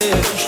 Deus.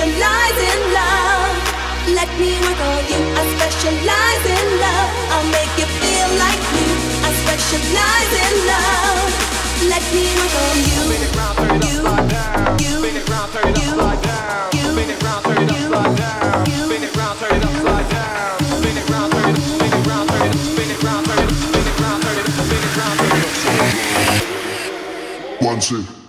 Specialize in love. Let me work on you. I specialize in love. I'll make you feel like new. I specialize in love. Let me work on you. You, you, you, you, you, you. One, two.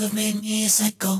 have made me a psycho.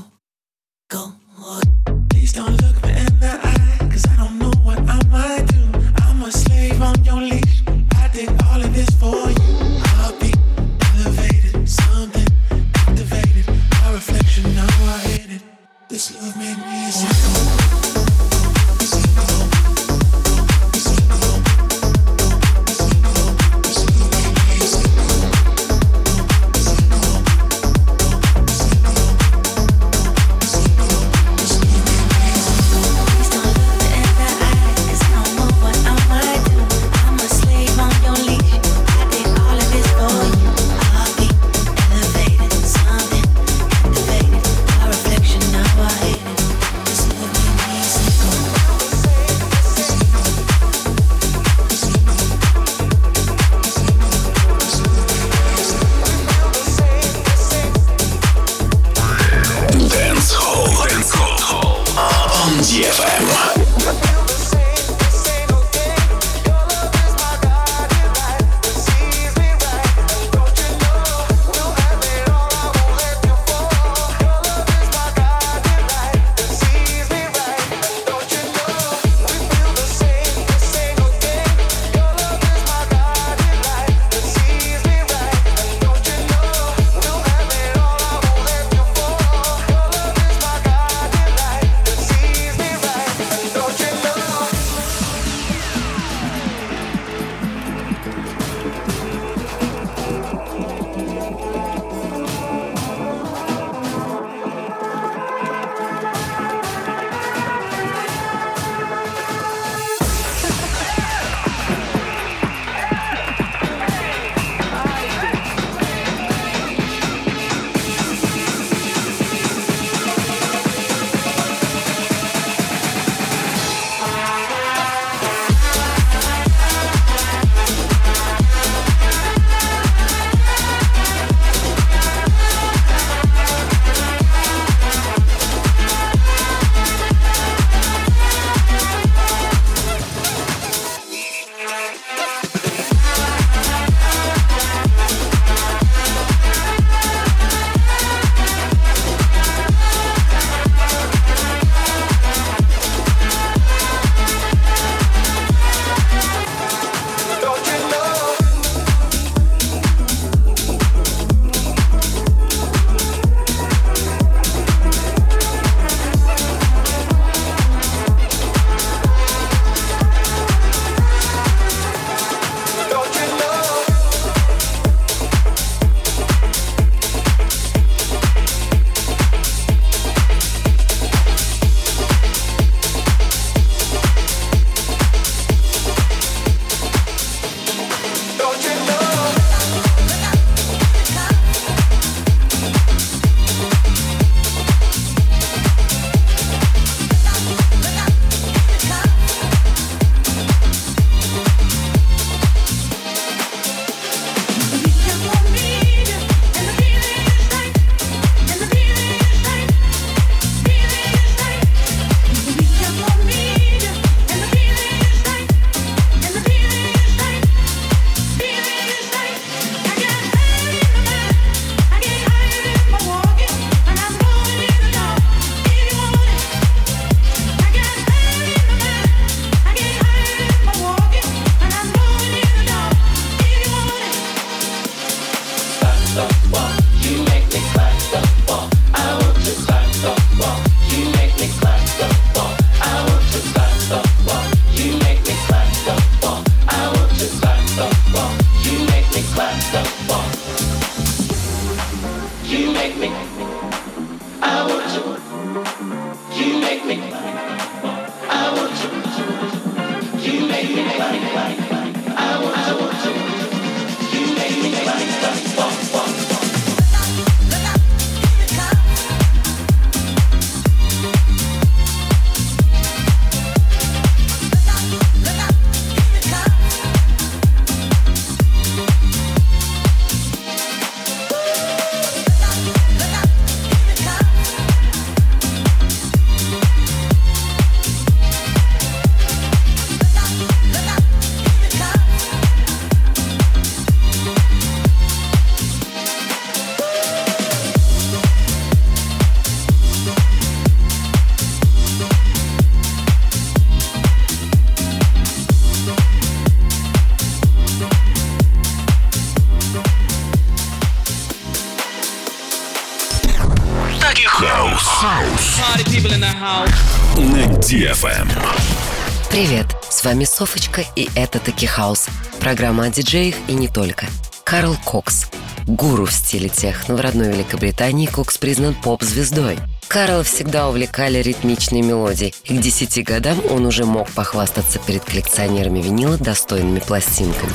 Вами Софочка и это Таки Хаус. Программа о диджеях и не только. Карл Кокс. Гуру в стиле техно в родной Великобритании Кокс признан поп-звездой. Карла всегда увлекали ритмичные мелодии, и к 10 годам он уже мог похвастаться перед коллекционерами винила достойными пластинками.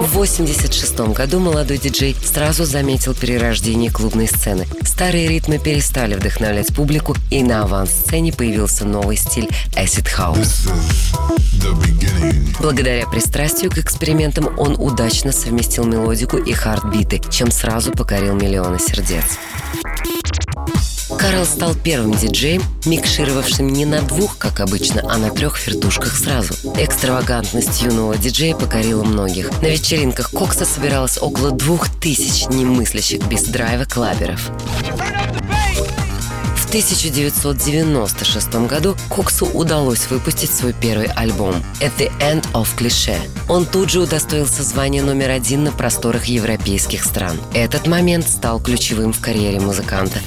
В 86 году молодой диджей сразу заметил перерождение клубной сцены. Старые ритмы перестали вдохновлять публику, и на аванс-сцене появился новый стиль Acid House. Благодаря пристрастию к экспериментам он удачно совместил мелодику и хардбиты, чем сразу покорил миллионы сердец. Карл стал первым диджеем, микшировавшим не на двух, как обычно, а на трех вертушках сразу. Экстравагантность юного диджея покорила многих. На вечеринках Кокса собиралось около двух тысяч немыслящих без драйва клаберов. В 1996 году Коксу удалось выпустить свой первый альбом «At the End of Cliché». Он тут же удостоился звания номер один на просторах европейских стран. Этот момент стал ключевым в карьере музыканта.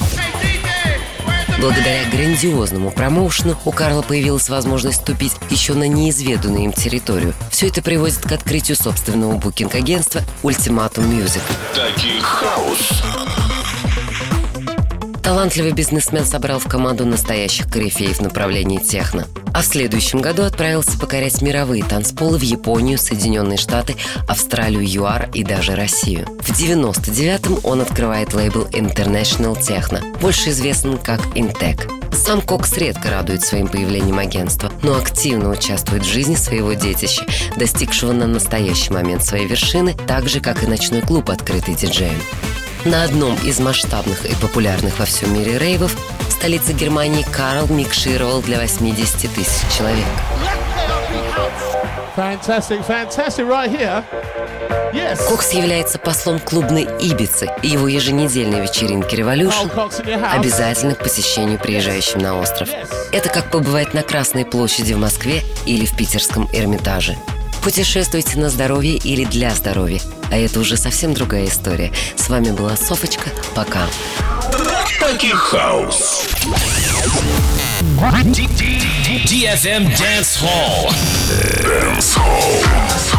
Благодаря грандиозному промоушену у Карла появилась возможность ступить еще на неизведанную им территорию. Все это приводит к открытию собственного букинг-агентства Ultimatum Music. Tech house. Талантливый бизнесмен собрал в команду настоящих корифеев в направлении техно. А в следующем году отправился покорять мировые танцполы в Японию, Соединенные Штаты, Австралию, ЮАР и даже Россию. В 99-м он открывает лейбл International Techno, больше известен как Intec. Сам Кокс редко радует своим появлением агентства, но активно участвует в жизни своего детища, достигшего на настоящий момент своей вершины, так же, как и ночной клуб, открытый диджеем. На одном из масштабных и популярных во всем мире рейвов в столице Германии Карл микшировал для 80 тысяч человек. Fantastic, fantastic, right here. Yes. Кокс является послом клубной Ибицы, и его еженедельные вечеринки house. обязательны к посещению приезжающим на остров. Это как побывать на Красной площади в Москве или в Питерском Эрмитаже. Путешествуйте на здоровье или для здоровья. А это уже совсем другая история. С вами была Софочка. Пока. Таки хаус. DFM Dance Hall. Dance Hall.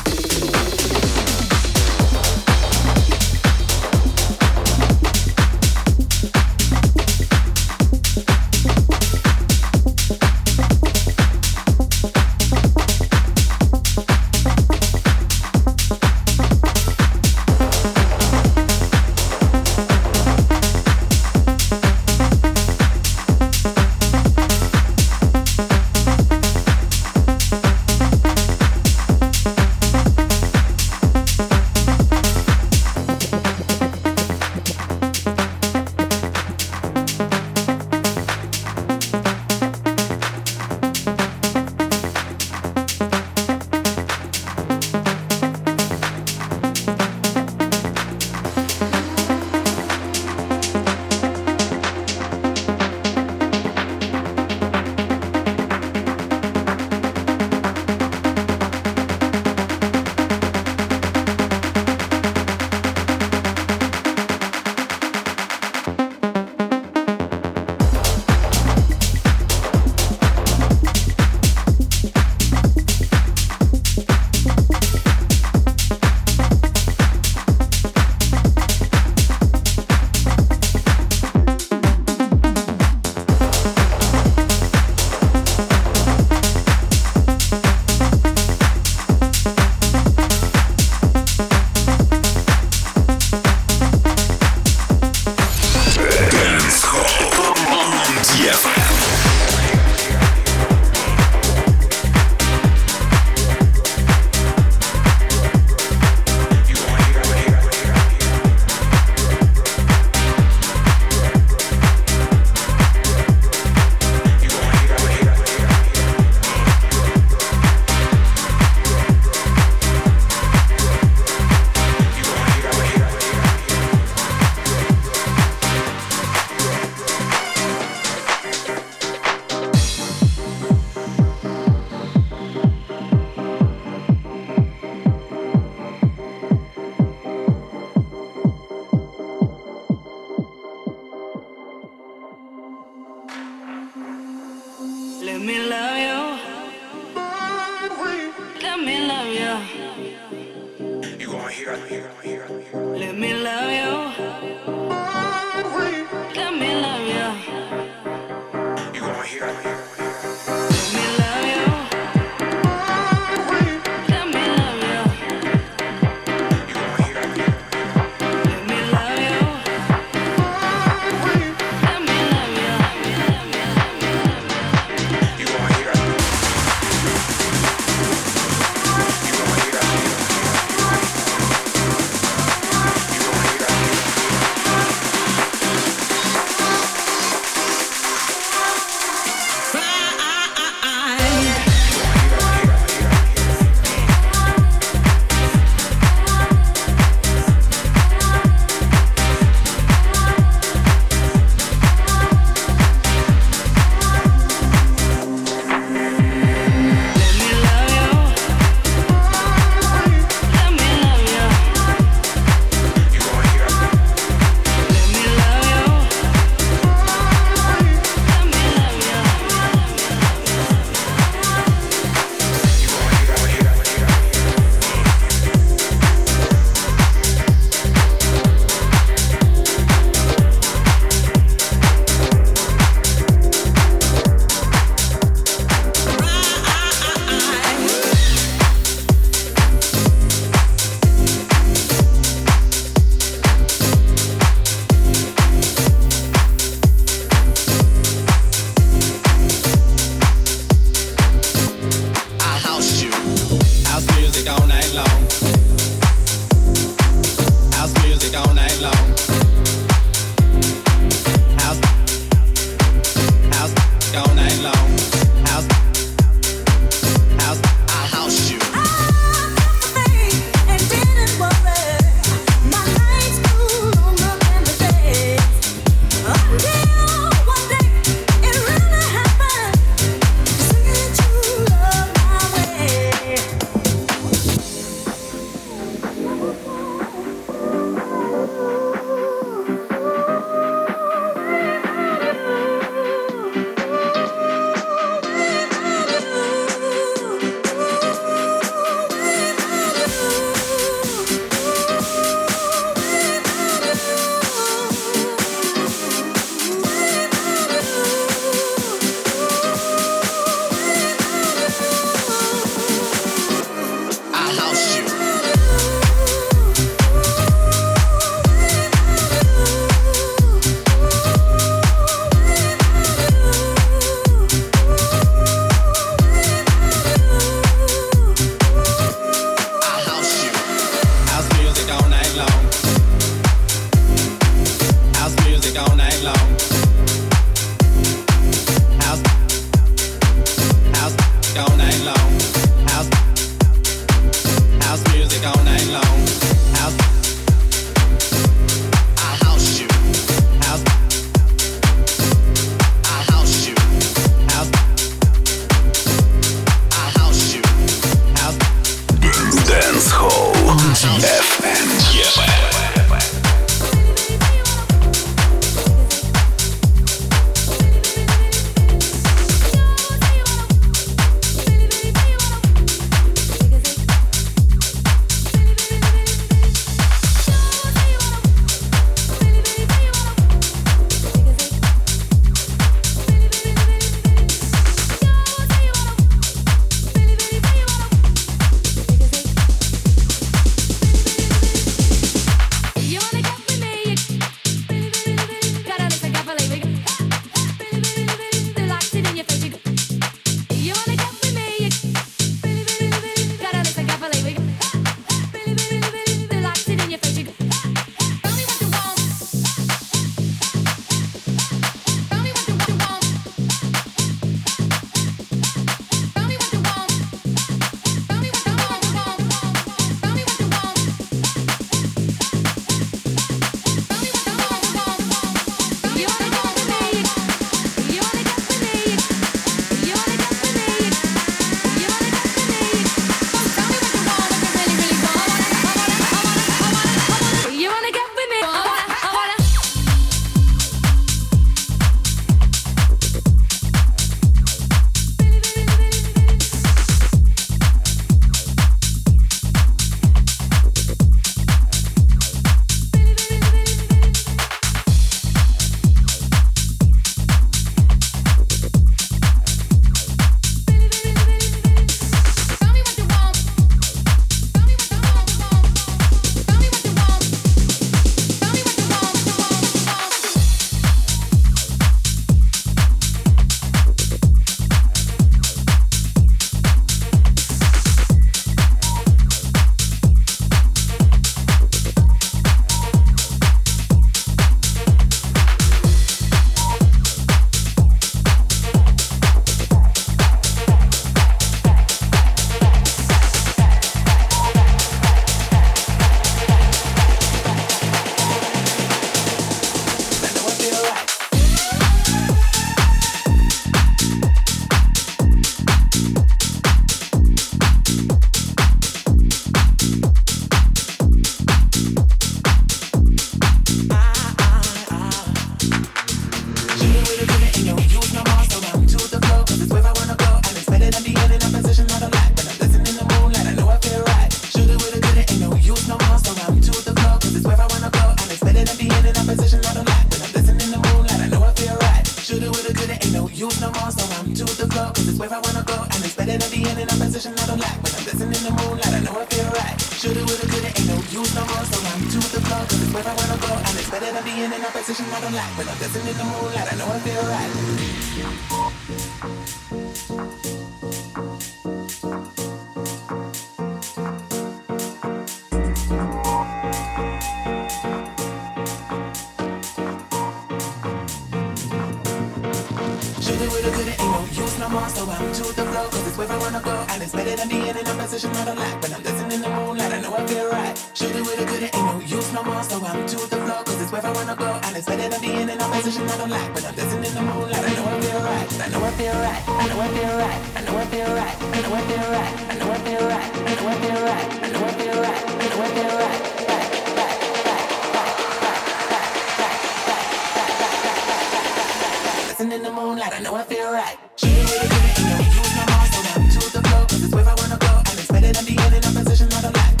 dancing in the moonlight. I know I feel right. She with a good, you was my boss, so now I'm to the flow, cause it's where I wanna go. I'm expected at the end in a position not a lot.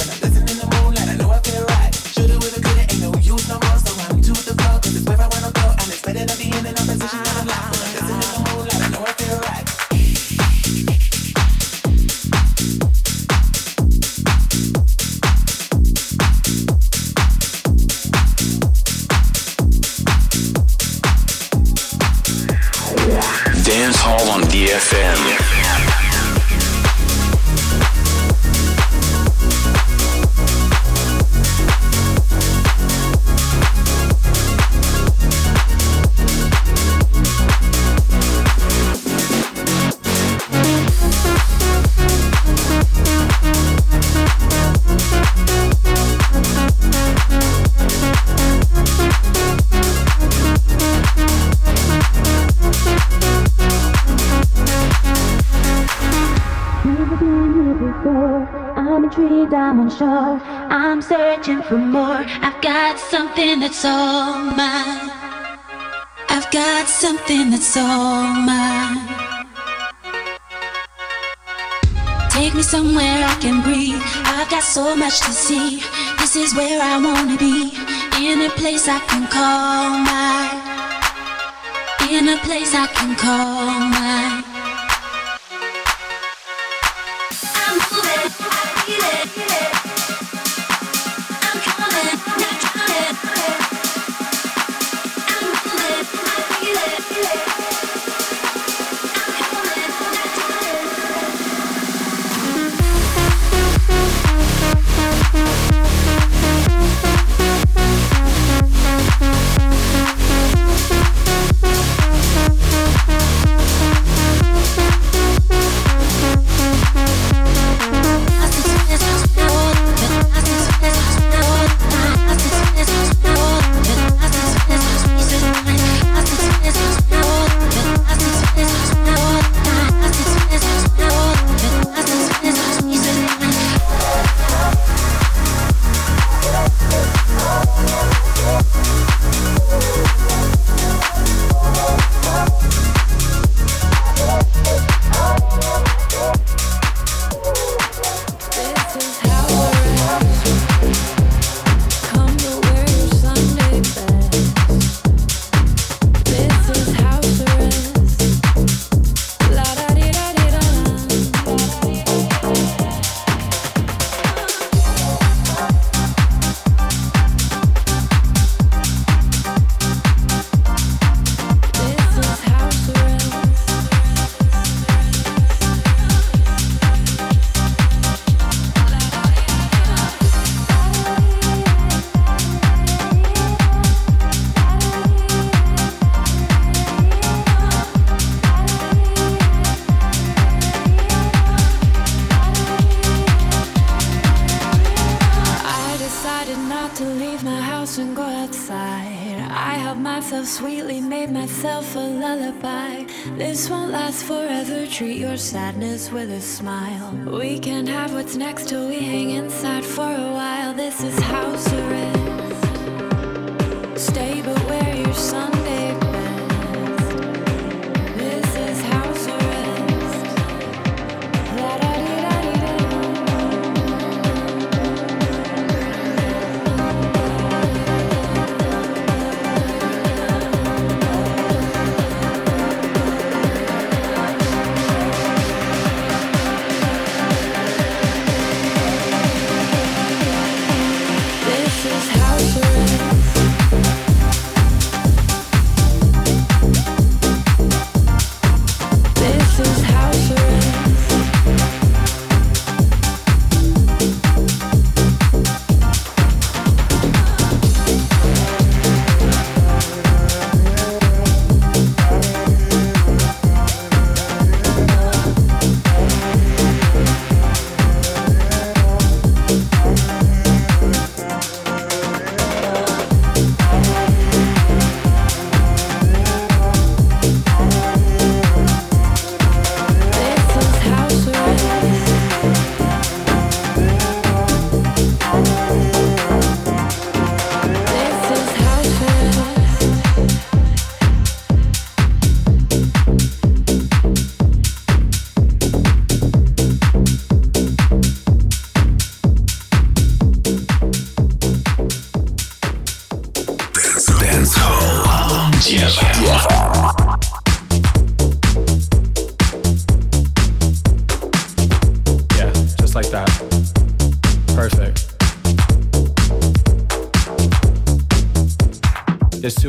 Something that's all mine. I've got something that's all mine. Take me somewhere I can breathe. I've got so much to see. This is where I wanna be. In a place I can call mine. In a place I can call mine.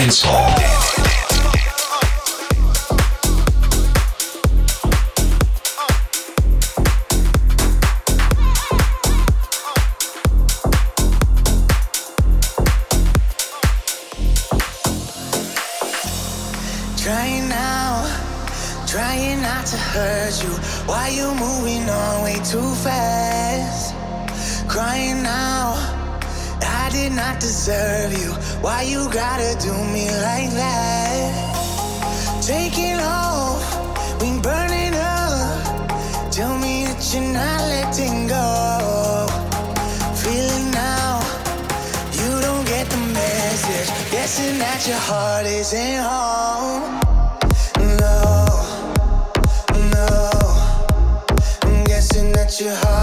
Trying now, trying not to hurt you. Why you moving on way too fast? Crying now, I did not deserve you. Why you gotta do me like that? Take it off, we burning up. Tell me that you're not letting go. Feeling now, you don't get the message. Guessing that your heart isn't home. No, no. I'm guessing that your heart.